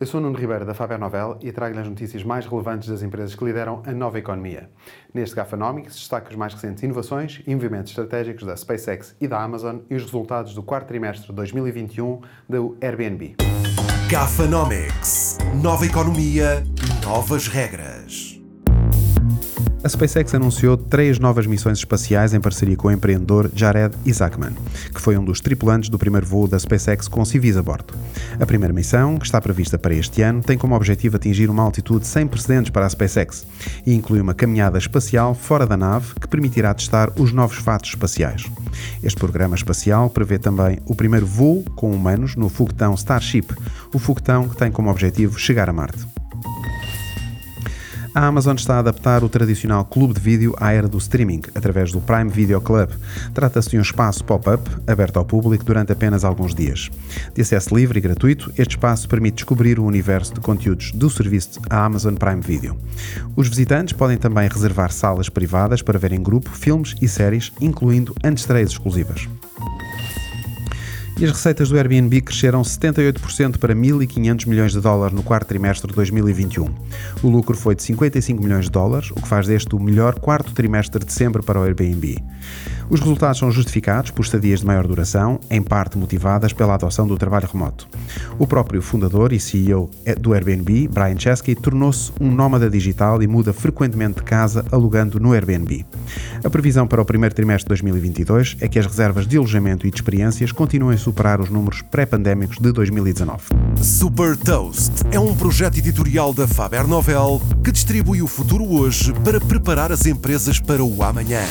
Eu sou Nuno Ribeiro da Faber Novel e trago-lhe as notícias mais relevantes das empresas que lideram a nova economia. Neste Gafanomics destaco as mais recentes inovações e movimentos estratégicos da SpaceX e da Amazon e os resultados do quarto trimestre de 2021 do Airbnb. Gafanomics. Nova economia, novas regras. A SpaceX anunciou três novas missões espaciais em parceria com o empreendedor Jared Isaacman, que foi um dos tripulantes do primeiro voo da SpaceX com civis a bordo. A primeira missão, que está prevista para este ano, tem como objetivo atingir uma altitude sem precedentes para a SpaceX e inclui uma caminhada espacial fora da nave que permitirá testar os novos fatos espaciais. Este programa espacial prevê também o primeiro voo com humanos no foguetão Starship, o foguetão que tem como objetivo chegar a Marte. A Amazon está a adaptar o tradicional clube de vídeo à era do streaming, através do Prime Video Club. Trata-se de um espaço pop-up aberto ao público durante apenas alguns dias. De acesso livre e gratuito, este espaço permite descobrir o universo de conteúdos do serviço a Amazon Prime Video. Os visitantes podem também reservar salas privadas para ver em grupo filmes e séries, incluindo antestreias exclusivas e as receitas do Airbnb cresceram 78% para 1.500 milhões de dólares no quarto trimestre de 2021. O lucro foi de 55 milhões de dólares, o que faz deste o melhor quarto trimestre de sempre para o Airbnb. Os resultados são justificados por estadias de maior duração, em parte motivadas pela adoção do trabalho remoto. O próprio fundador e CEO do Airbnb, Brian Chesky, tornou-se um nómada digital e muda frequentemente de casa alugando no Airbnb. A previsão para o primeiro trimestre de 2022 é que as reservas de alojamento e de experiências continuem superar os números pré-pandémicos de 2019. Super Toast é um projeto editorial da Faber Novel que distribui o futuro hoje para preparar as empresas para o amanhã.